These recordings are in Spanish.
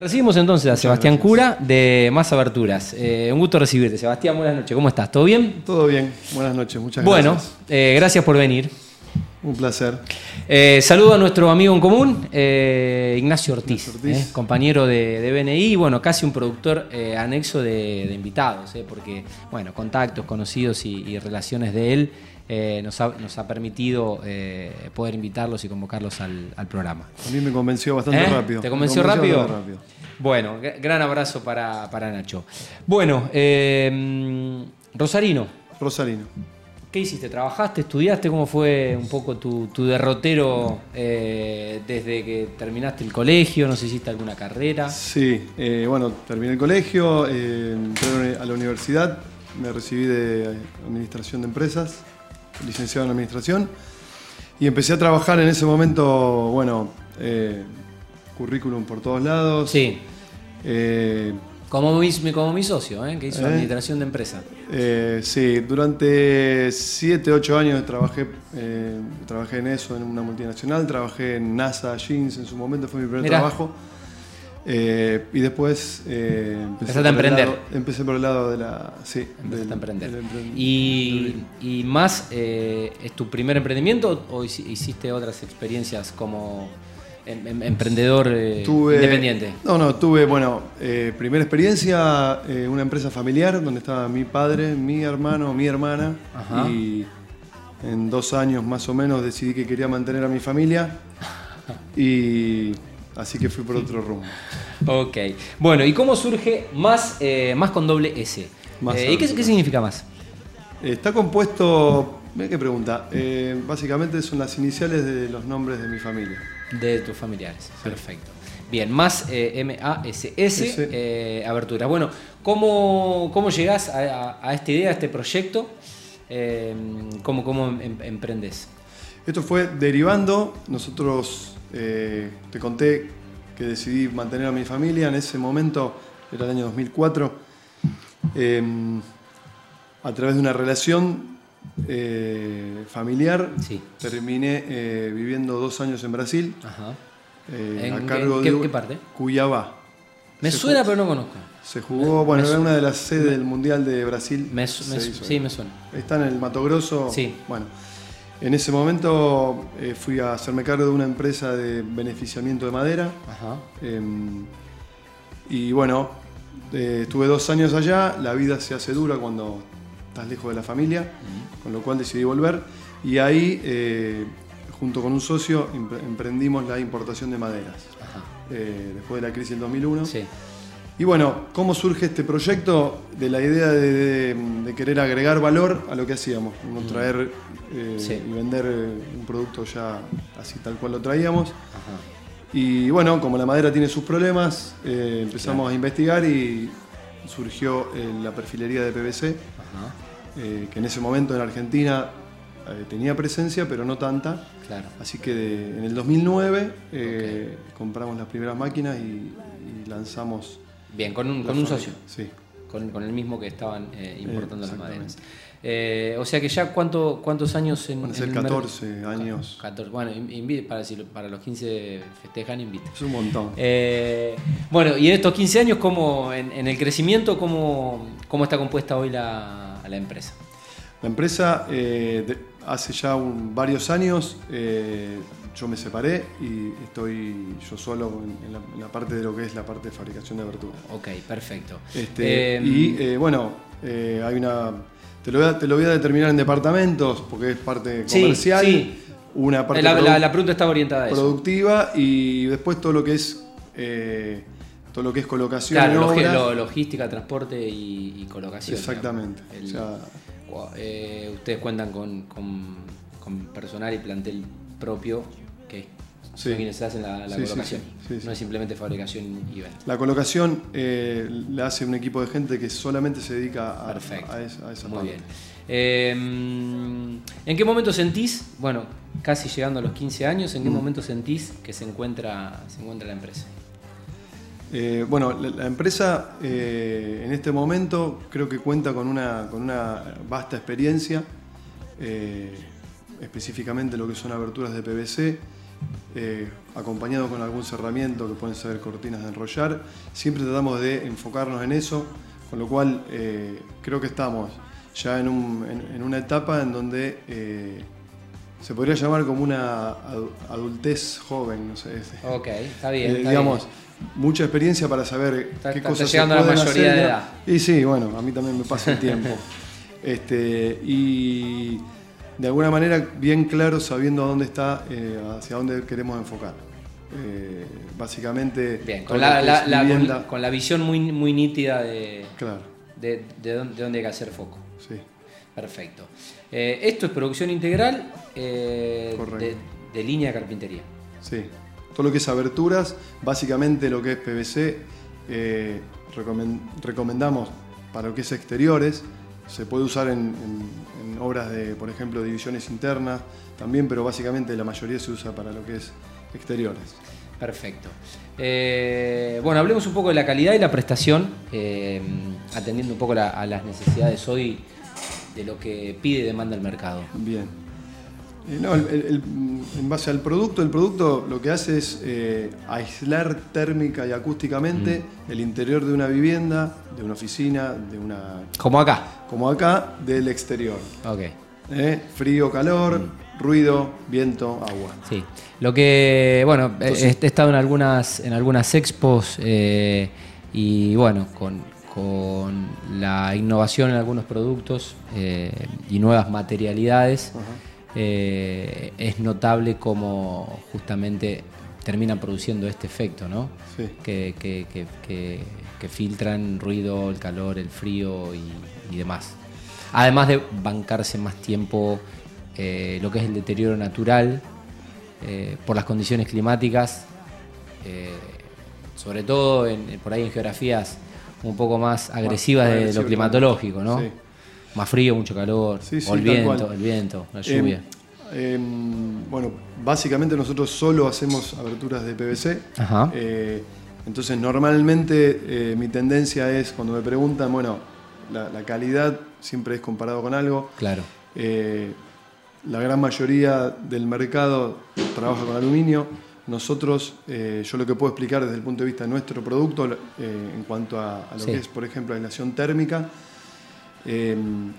Recibimos entonces a Sebastián Cura de Más Aberturas. Eh, un gusto recibirte. Sebastián, buenas noches. ¿Cómo estás? ¿Todo bien? Todo bien. Buenas noches. Muchas bueno, gracias. eh, gracias por venir. Un placer. Eh, saludo a nuestro amigo en común, Ignacio Ortiz, Ignacio Ortiz. compañero de, de BNI, y bueno, casi un productor anexo de, de invitados, porque, bueno, contactos, conocidos y, y relaciones de él eh, nos, ha, nos ha permitido eh, poder invitarlos y convocarlos al, al programa. A mí me convenció bastante ¿Eh? rápido. ¿Te Me convenció rápido? rápido. Bueno, gr- gran abrazo para, para Nacho. Bueno, eh, Rosarino, Rosalino. ¿qué hiciste? ¿Trabajaste? ¿Estudiaste? ¿Cómo fue un poco tu, tu derrotero eh, desde que terminaste el colegio? No sé hiciste alguna carrera. Sí, eh, bueno, terminé el colegio, eh, entré a la universidad, me recibí de Administración de Empresas, licenciado en Administración, y empecé a trabajar en ese momento, bueno, eh, currículum por todos lados. Sí, Eh, como mi, como mi socio, ¿eh? que hizo ¿Eh? administración de empresa. Eh, sí, durante 7, 8 años trabajé, eh, trabajé en eso, en una multinacional, trabajé en NASA Jeans en su momento, fue mi primer Mirá. trabajo. Eh, y después eh, empecé, Empezaste a emprender. lado- empecé por el lado de la... Sí, del- a emprender. del Y, y más, eh, ¿es tu primer emprendimiento o hici- hiciste otras experiencias como em- em- emprendedor eh, Tuve- independiente? No, no, tuve, bueno, primera experiencia, una empresa familiar donde estaba mi padre, mi hermano, mi hermana. Ajá. Y en dos años más o menos decidí que quería mantener a mi familia. Y así que fui por otro rumbo. Ok. Bueno, ¿y cómo surge más, eh, más con doble S? Más Eh, ¿Y qué, significa más? Está compuesto, mira qué pregunta, Eh, básicamente son las iniciales de los nombres de mi familia. De tus familiares. Perfecto. Bien, más M-A-S-S, Ese. aberturas. Bueno, ¿cómo, cómo llegás a, a- a esta idea, a este proyecto? ¿Cómo, cómo em- emprendes? Esto fue derivando, nosotros, eh, te conté que decidí mantener a mi familia, en ese momento, era el año 2004, eh, a través de una relación eh, familiar, Sí. terminé eh, viviendo dos años en Brasil, Ajá. eh, ¿En a qué- cargo qué- de... qué parte? Cuyabá. Me Se suena, pero no conozco. Se jugó, bueno, me era una de las sedes del Mundial de Brasil. Me sí, me suena. Está en el Mato Grosso. Sí. Bueno, en ese momento eh, fui a hacerme cargo de una empresa de beneficiamiento de madera. Ajá. eh, y bueno, eh, estuve dos años allá. La vida se hace dura cuando estás lejos de la familia, con lo cual decidí volver. Y ahí, eh, junto con un socio, empre- emprendimos la importación de maderas. Ajá. eh, después de la crisis del 2001. Sí. Y bueno, ¿cómo surge este proyecto? De la idea de, de- de querer agregar valor a lo que hacíamos, no traer eh, Sí. y vender eh, un producto ya así tal cual lo traíamos. Ajá. Y bueno, como la madera tiene sus problemas, eh, empezamos a investigar y surgió eh, la perfilería de PVC, Ajá. que en ese momento en Argentina tenía presencia, pero no tanta. Claro. Así que de- en el 2009 eh, compramos las primeras máquinas y, y lanzamos Bien, con un, con un socio. Sí. Con, con el mismo que estaban eh, importando las maderas. Eh, o sea que ya cuánto, cuántos años en, Van a ser el merc- 14 años. 14. Bueno, in- invi- para, para los 15 festejan, invite. Es un montón. Eh, bueno, y en estos 15 años, ¿cómo, en, en el crecimiento, ¿cómo, cómo está compuesta hoy la, la empresa? La empresa de- hace ya un- varios años yo me separé y estoy yo solo en, la, en la parte de lo que es la parte de fabricación de abertura. Ok, perfecto. Este, Eh, y eh, bueno, eh, hay una. Te lo, voy a, te lo voy a determinar en departamentos porque es parte comercial. sí. Una parte la, la- la pregunta estaba orientada a eso. productiva y después todo lo que es eh, todo lo que es colocación Claro, logística, transporte y, y colocación. Exactamente. digamos. El- O sea, Wow, ustedes cuentan con, con- con personal y plantel propio que son quienes hacen la, colocación. No es simplemente fabricación y venta. La colocación eh, la hace un equipo de gente que solamente se dedica a, Perfecto. a esa, a esa Muy parte. bien. Eh, ¿En qué momento sentís, bueno, casi llegando a los 15 años, Mm. en qué momento sentís que se encuentra, se encuentra la empresa? Eh, bueno, la, la empresa eh, en este momento creo que cuenta con una, con una vasta experiencia, específicamente lo que son aberturas de PVC. Eh, acompañado con algún cerramiento que pueden ser cortinas de enrollar. Siempre tratamos de enfocarnos en eso, con lo cual eh, creo que estamos ya en, una etapa en donde eh, se podría llamar como una adultez joven, no sé. Ok, está bien. digamos, mucha experiencia para saber qué cosas se pueden a la mayoría de edad. Y sí, bueno, a mí también me pasa el tiempo. este, y de alguna manera bien claro sabiendo a dónde está, eh, hacia dónde queremos enfocar. Eh, básicamente bien, con la, con, la, visión muy, muy nítida de, de, dónde, hay que hacer foco. Sí. Perfecto. Eh, esto es producción integral de, línea de carpintería. Sí. Todo lo que es aberturas, básicamente lo que es PVC, recomendamos para lo que es exteriores, se puede usar en, obras de, por ejemplo, divisiones internas también, pero básicamente la mayoría se usa para lo que es exteriores. Perfecto. Eh, bueno, hablemos un poco de la calidad y la prestación, eh, atendiendo un poco a las necesidades hoy de lo que pide y demanda el mercado. Bien. Eh, no, en base al producto, el producto lo que hace es eh, aislar térmica y acústicamente mm. el interior de una vivienda, de una oficina, de una... Como acá. Como acá, del exterior. Ok. Eh, frío, calor, mm. ruido, viento, agua. Sí. Lo que, bueno, he estado en algunas, en algunas expos y bueno, con, con, la innovación en algunos productos y nuevas materialidades. Eh, es notable cómo justamente terminan produciendo este efecto, ¿no? Que, filtran ruido, el calor, el frío y, demás. Además de bancarse más tiempo eh, lo que es el deterioro natural eh, por las condiciones climáticas, sobre todo por ahí en geografías un poco más agresivas de lo climatológico, ¿no? Más frío, mucho calor, o el viento, el viento, la em, lluvia. Em, bueno, básicamente nosotros solo hacemos aberturas de PVC. Eh, entonces normalmente eh, mi tendencia es, cuando me preguntan, bueno, la, calidad siempre es comparado con algo. Claro. Eh, la gran mayoría del mercado trabaja con aluminio. Nosotros, yo lo que puedo explicar desde el punto de vista de nuestro producto, en cuanto a, lo que es, por ejemplo, la aislación térmica, Em,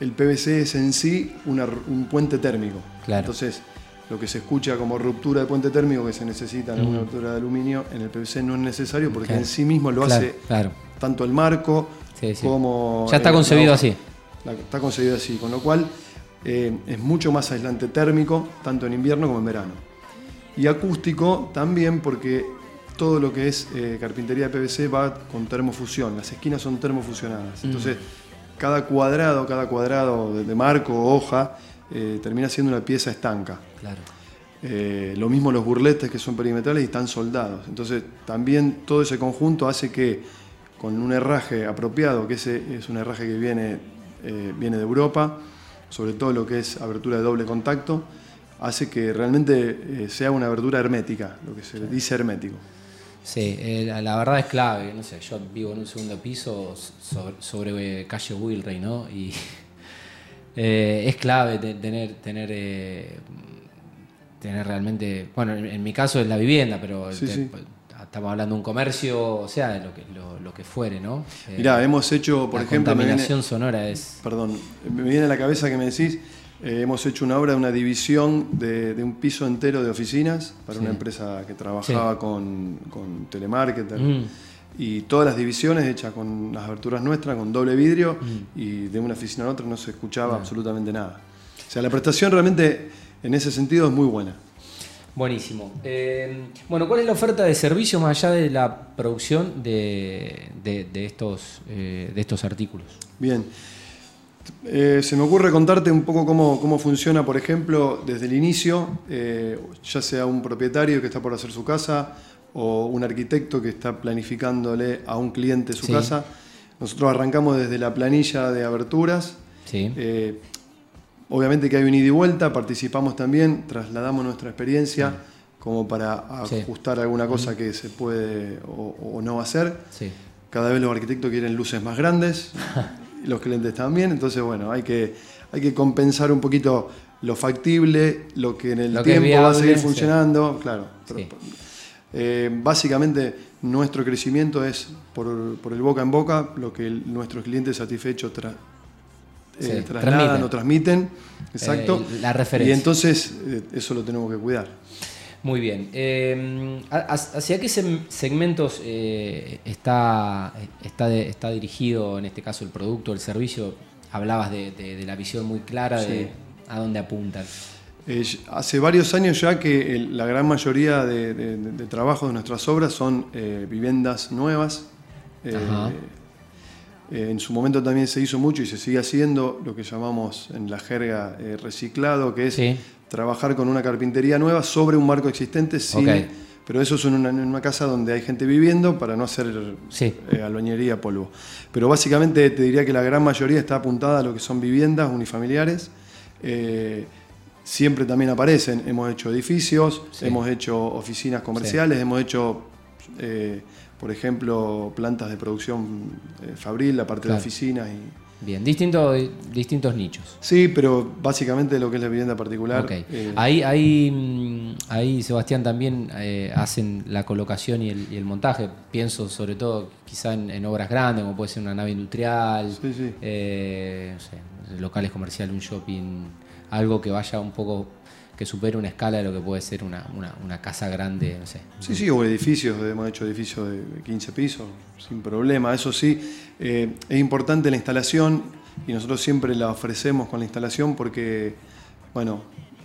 el PVC es en sí un puente térmico. Entonces, lo que se escucha como ruptura de puente térmico que se necesita en una ruptura de aluminio, en el PVC no es necesario porque en sí mismo lo hace tanto el marco como... Ya está concebido así. Está concebido así, con lo cual eh, es mucho más aislante térmico, tanto en invierno como en verano. Y acústico también porque todo lo que es eh, carpintería de PVC va con termofusión, las esquinas son termofusionadas. Entonces, cada cuadrado, cada cuadrado de, marco o hoja eh, termina siendo una pieza estanca. Claro. Eh, lo mismo los burletes que son perimetrales y están soldados. Entonces también todo ese conjunto hace que con un herraje apropiado, que ese es un herraje que viene, eh, viene de Europa, sobre todo lo que es abertura de doble contacto, hace que realmente sea una abertura hermética, lo que se dice hermético. Sí, eh, la verdad es clave. No sé, yo vivo en un segundo piso sobre, eh, calle Wilrey, ¿no? Y eh, es clave tener, tener, tener realmente. Bueno, en, mi caso es la vivienda, pero estamos hablando de un comercio, o sea, lo que, lo, que fuere, ¿no? Mirá, hemos hecho, por ejemplo. La contaminación sonora es. Perdón, me viene a la cabeza que me decís. Eh, hemos hecho una obra de una división de, un piso entero de oficinas para una empresa que trabajaba con, con telemarketer. Mm. Y todas las divisiones hechas con las aberturas nuestras, con doble vidrio, mm. y de una oficina a otra no se escuchaba absolutamente nada. O sea, la prestación realmente en ese sentido es muy buena. Buenísimo. Eh, bueno, ¿cuál es la oferta de servicio más allá de la producción de, estos, eh, de estos artículos? Bien. Eh, se me ocurre contarte un poco cómo, funciona, por ejemplo, desde el inicio, eh, ya sea un propietario que está por hacer su casa o un arquitecto que está planificándole a un cliente su casa. Nosotros arrancamos desde la planilla de aberturas. Eh, obviamente que hay un ida y vuelta, participamos también, trasladamos nuestra experiencia como para ajustar alguna cosa que se puede o, no hacer. Cada vez los arquitectos quieren luces más grandes. los clientes también, entonces bueno, hay que, hay que compensar un poquito lo factible, lo que en el Lo tiempo va a seguir sí. funcionando, claro. Sí. Eh, básicamente, nuestro crecimiento es por, por el boca en boca, lo que el- nuestros clientes satisfechos tra- eh, Sí, trasladan transmiten. o transmiten. Exacto. Eh, la referencia. Y entonces, eh, eso lo tenemos que cuidar. Muy bien. Eh, ¿ha- ¿Hacia qué segmentos eh, está, está, de- está dirigido, en este caso, el producto, el servicio? Hablabas de, de- de la visión muy clara de a dónde apuntan. Eh, hace varios años ya que el- la gran mayoría de, trabajos de nuestras obras son eh, viviendas nuevas. En su momento también se hizo mucho y se sigue haciendo lo que llamamos en la jerga reciclado, que es Sí. Trabajar con una carpintería nueva sobre un marco existente, sin- pero eso es en una, en una casa donde hay gente viviendo para no hacer Sí. eh, albañería, polvo. Pero básicamente te diría que la gran mayoría está apuntada a lo que son viviendas unifamiliares. Eh, siempre también aparecen, hemos hecho edificios, Sí. hemos hecho oficinas comerciales, hemos hecho, eh, por ejemplo, plantas de producción fabril, la parte Claro. de oficinas. Y... Bien, distintos, distintos nichos. Sí, pero básicamente lo que es la vivienda particular. Ok. eh, Ahí, ahí, mm, ahí, Sebastián, también eh, hacen la colocación y el, y el montaje. Pienso sobre todo quizá en, en obras grandes, como puede ser una nave industrial, Sí, sí. eh, no sé, locales comerciales, un shopping, algo que vaya un poco, que supere una escala de lo que puede ser una, una- una casa grande, no sé. Sí, sí, o edificios, hemos hecho edificios de 15 pisos, sin problema. Eso sí, eh, es importante la instalación y nosotros siempre la ofrecemos con la instalación porque, bueno,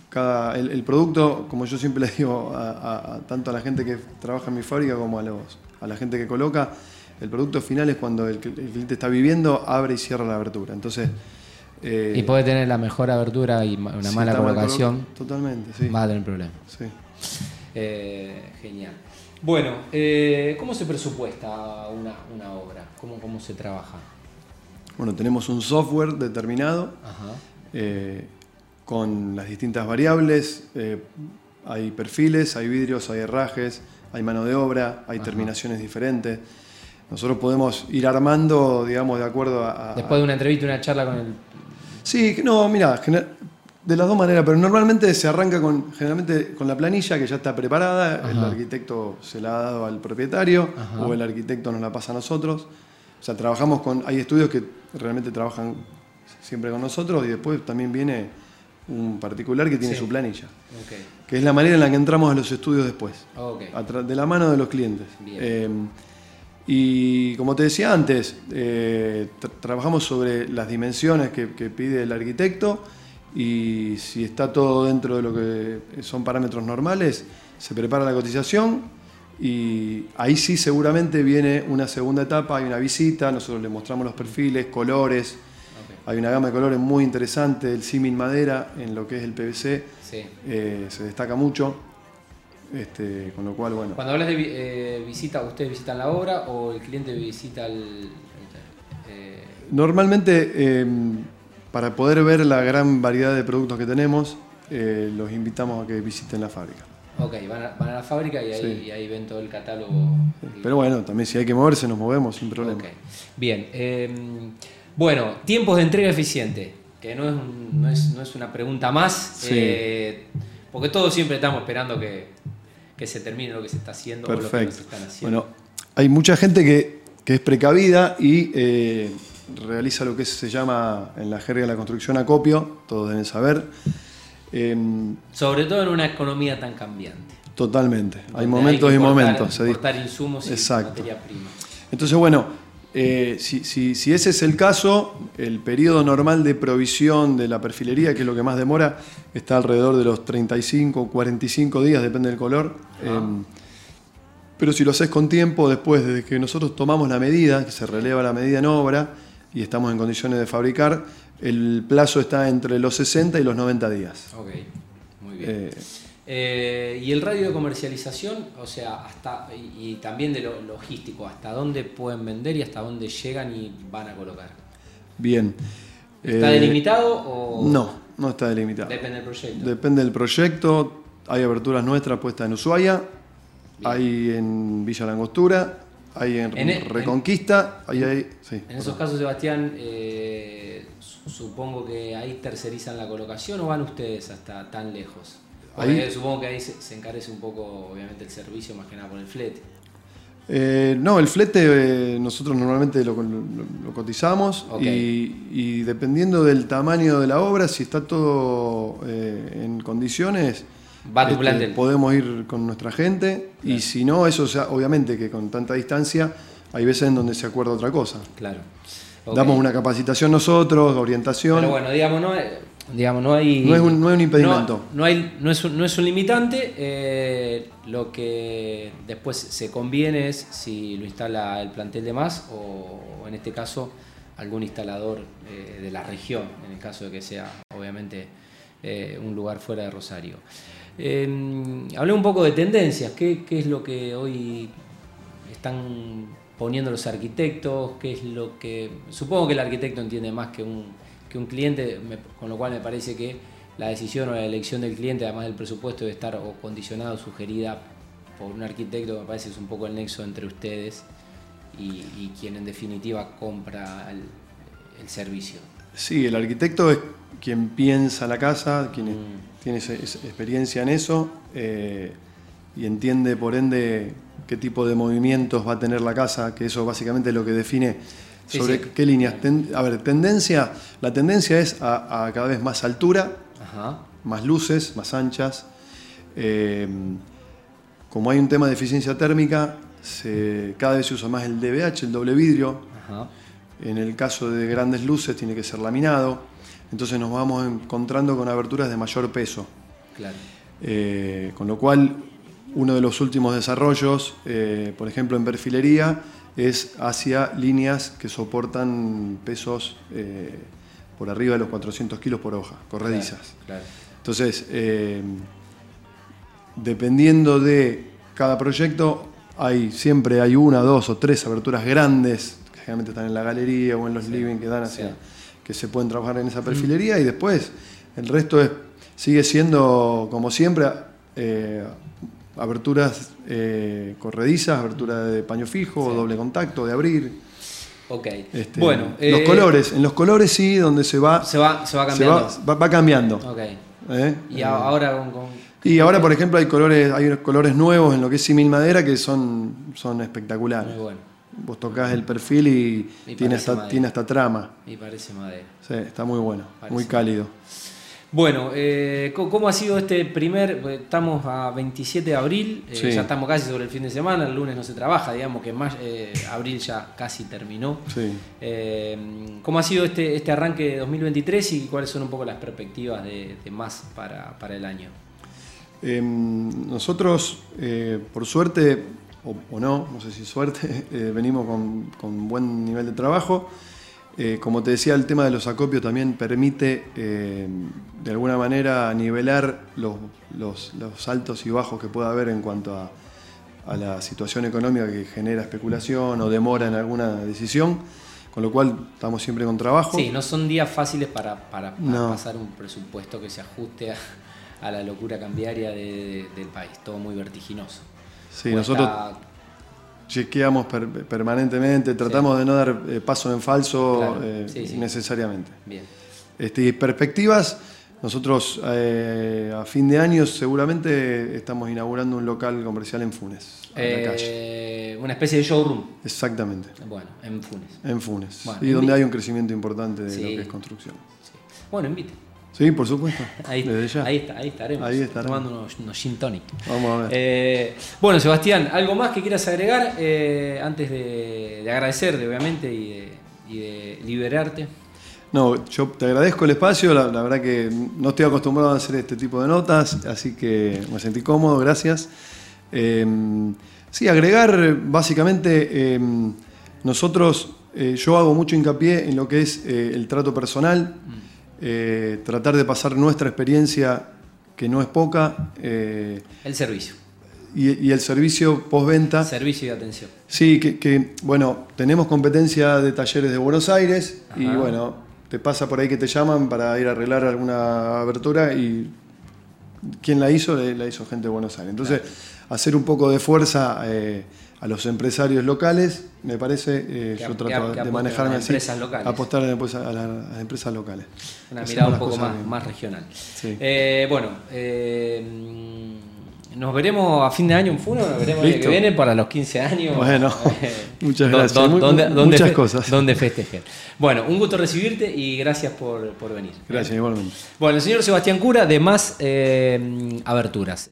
cada, el, el producto, como yo siempre le digo a, a- a tanto a la gente que trabaja en mi fábrica como a, los, a la gente que coloca, el producto final es cuando el, cl- el cliente está viviendo, abre y cierra la abertura. Entonces, eh, Y puede tener la mejor abertura y una mala mal colocación, colo- Totalmente, sí. va a tener problemas. sí. Eh, genial. Bueno, eh, ¿cómo se presupuesta una, una obra? ¿Cómo, ¿Cómo se trabaja? Bueno, tenemos un software determinado Ajá. con las distintas variables. hay perfiles, hay vidrios, hay herrajes, hay mano de obra, hay Ajá. terminaciones diferentes. Nosotros podemos ir armando, digamos, de acuerdo a... a- Después de una entrevista, una charla con el... Sí, no, mira, de las dos maneras, pero normalmente se arranca con, generalmente con la planilla que ya está preparada, el arquitecto se la ha dado al propietario Ajá. o el arquitecto nos la pasa a nosotros. O sea, trabajamos con, hay estudios que realmente trabajan siempre con nosotros y después también viene un particular que tiene Sí. su planilla, Ok. que es la manera en la que entramos a los estudios después de la mano de los clientes. Bien. Eh, y como te decía antes, eh, tra- trabajamos sobre las dimensiones que, que pide el arquitecto y si está todo dentro de lo que son parámetros normales, se prepara la cotización y ahí sí seguramente viene una segunda etapa, hay una visita, nosotros le mostramos los perfiles, colores, hay una gama de colores muy interesante, el símil madera en lo que es el PVC Sí. eh, se destaca mucho, este, con lo cual, bueno. Cuando hablas de eh, visita, ¿ustedes visitan la obra o el cliente visita el... eh, Normalmente, eh, para poder ver la gran variedad de productos que tenemos, eh, los invitamos a que visiten la fábrica. ok, van a, van a la fábrica y ahí, Sí. y ahí ven todo el catálogo. Pero bueno, también si hay que moverse, nos movemos sin problema. Ok. Bien. eh, bueno, tiempos de entrega eficiente, que no es, un- no es, no es una pregunta más, Sí. porque todos siempre estamos esperando que, que se termine lo que se está haciendo o lo que no se Perfecto. están haciendo. Bueno, hay mucha gente que, que es precavida y eh, realiza lo que se llama en la jerga de la construcción acopio, todos deben saber. Em, Sobre todo en una economía tan cambiante. totalmente, hay momentos que y importar- momentos. se dis- Importar insumos y Exacto. materia prima. Entonces, bueno, eh, si, si- si ese es el caso, el periodo normal de provisión de la perfilería, que es lo que más demora, está alrededor de los 35 o 45 días, depende del color. Eh, pero si lo haces con tiempo, después, desde que nosotros tomamos la medida, que se releva la medida en obra y estamos en condiciones de fabricar, el plazo está entre los 60 y los 90 días. Ok, muy bien. Eh, Eh, y el radio de comercialización, o sea, hasta y, y también de lo logístico, hasta dónde pueden vender y hasta dónde llegan y van a colocar. bien. ¿Está Eh, delimitado o No, no está delimitado. depende del proyecto? Depende del proyecto. Hay aberturas nuestras puestas en Ushuaia, Bien. hay en Villa Langostura hay en, En e- Reconquista, ahí hay, sí. En esos casos, Sebastián, eh, su- supongo que ahí tercerizan la colocación o van ustedes hasta tan lejos. Ahí- supongo que ahí se, se encarece un poco, obviamente, el servicio más que nada por el flete. Eh, no, el flete eh, nosotros normalmente lo, lo- lo cotizamos y, y dependiendo del tamaño de la obra, si está todo eh, en condiciones, Va tu este, podemos ir con nuestra gente y si no, eso ya, obviamente que con tanta distancia hay veces en donde se acuerda otra cosa. Claro. Damos una capacitación nosotros, orientación. Pero bueno, digamos, no, digamos, no hay. No es un- no es un impedimento. No, no hay, no, es un, no es un limitante. eh, lo que después se conviene es si lo instala el plantel de más o, o en este caso algún instalador eh, de la región, en el caso de que sea, obviamente, eh, un lugar fuera de Rosario. Eh, hablé un poco de tendencias. ¿Qué, qué es lo que hoy están poniendo los arquitectos, qué es lo que... Supongo que el arquitecto entiende más que un, que un cliente, me- con lo cual me parece que la decisión o la elección del cliente, además del presupuesto, debe estar o condicionada o sugerida por un arquitecto, me parece que es un poco el nexo entre ustedes y, y quien en definitiva compra el, el servicio. Sí, el arquitecto es quien piensa la casa, quien Mm. tiene esa experiencia en eso eh, y entiende por ende qué tipo de movimientos va a tener la casa, que eso básicamente es lo que define Sí, sobre sí. qué líneas. Ten- a ver, tendencia, la tendencia es a, a cada vez más altura, Ajá. más luces, más anchas. Eh, como hay un tema de eficiencia térmica, se- cada vez se usa más el DBH, el doble vidrio, Ajá. en el caso de grandes luces tiene que ser laminado, entonces nos vamos encontrando con aberturas de mayor peso. Claro. Eh, con lo cual, uno de los últimos desarrollos, eh, por ejemplo en perfilería, es hacia líneas que soportan pesos eh, por arriba de los 400 kilos por hoja, corredizas. Claro. Entonces, eh, dependiendo de cada proyecto, hay, siempre hay una, dos o tres aberturas grandes, que generalmente están en la galería o en los living que dan hacia, sí. que se pueden trabajar en esa perfilería y después el resto es, sigue siendo, como siempre, eh, aberturas eh, corredizas, abertura de paño fijo, Sí. doble contacto, de abrir. Ok. Este, bueno, los eh, colores, en los colores sí, donde se va, Se va, se va se cambiando. va, va- va cambiando. Ok. ¿eh? Y Eh, ahora con, con- y ahora, por ejemplo, hay colores, hay colores nuevos en lo que es simil madera que son, son espectaculares. Muy bueno. Vos tocas el perfil y, Y tiene, hasta, madera. tiene hasta trama. Y parece madera. Sí, está muy bueno, Parece. muy cálido. Bueno, eh, ¿cómo ha sido este primer? pues, Estamos a 27 de abril, eh, Sí. ya estamos casi sobre el fin de semana, el lunes no se trabaja, digamos que más, eh, abril ya casi terminó. Sí. ¿Cómo ha sido este, este arranque de 2023 y cuáles son un poco las perspectivas de, de más para, para el año? Eh, nosotros, por suerte, o, o no, no sé si suerte, venimos con, con buen nivel de trabajo. Eh, como te decía, el tema de los acopios también permite, eh, de alguna manera, nivelar los, los- los altos y bajos que pueda haber en cuanto a, a la situación económica que genera especulación o demora en alguna decisión, con lo cual estamos siempre con trabajo. Sí, no son días fáciles para, para- para No. pasar un presupuesto que se ajuste a, a la locura cambiaria de- de- del país, todo muy vertiginoso. Sí, Cuesta- nosotros chequeamos per- permanentemente, tratamos de no dar eh, paso en falso Claro, eh, sí, sí. innecesariamente. Bien. Este, y perspectivas, nosotros eh, a fin de año seguramente estamos inaugurando un local comercial en Funes, a la calle. Una especie de showroom. Exactamente, Bueno, en Funes. en Funes. Bueno, y donde hay un crecimiento importante de lo que es construcción. Bueno, invite. Sí, por supuesto. Ahí, Desde ya. ahí, está, ahí estaremos. Ahí estaremos. Tomando unos, unos gin tonic. Vamos a ver. Eh, bueno, Sebastián, ¿algo más que quieras agregar eh, antes de, de agradecerte, obviamente, y de, y de liberarte? No, yo te agradezco el espacio, la, la verdad que no estoy acostumbrado a hacer este tipo de notas, así que me sentí cómodo, gracias. Eh, sí, agregar básicamente, eh, nosotros, eh, yo hago mucho hincapié en lo que es el trato personal, eh, tratar de pasar nuestra experiencia, que no es poca, eh, El servicio. y, y el servicio postventa. Servicio y atención. Sí, que, que, bueno, tenemos competencia de talleres de Buenos Aires y bueno, te pasa por ahí que te llaman para ir a arreglar alguna abertura y quien la hizo, la la hizo gente de Buenos Aires. Entonces, hacer un poco de fuerza eh, a los empresarios locales, me parece, eh, Que- yo trato que de manejarme a las así, empresas locales. apostar después a, la- a las empresas locales. Una Hacemos mirada un poco más, más regional. Sí. Eh, bueno, eh, nos veremos a fin de año en Funo, nos veremos el año que viene para los 15 años. Bueno, muchas gracias. donde- donde muchas fe- cosas. Donde festejen. Bueno, un gusto recibirte y gracias por, por venir. Gracias, igualmente. Bueno, el señor Sebastián Cura de Más Aberturas.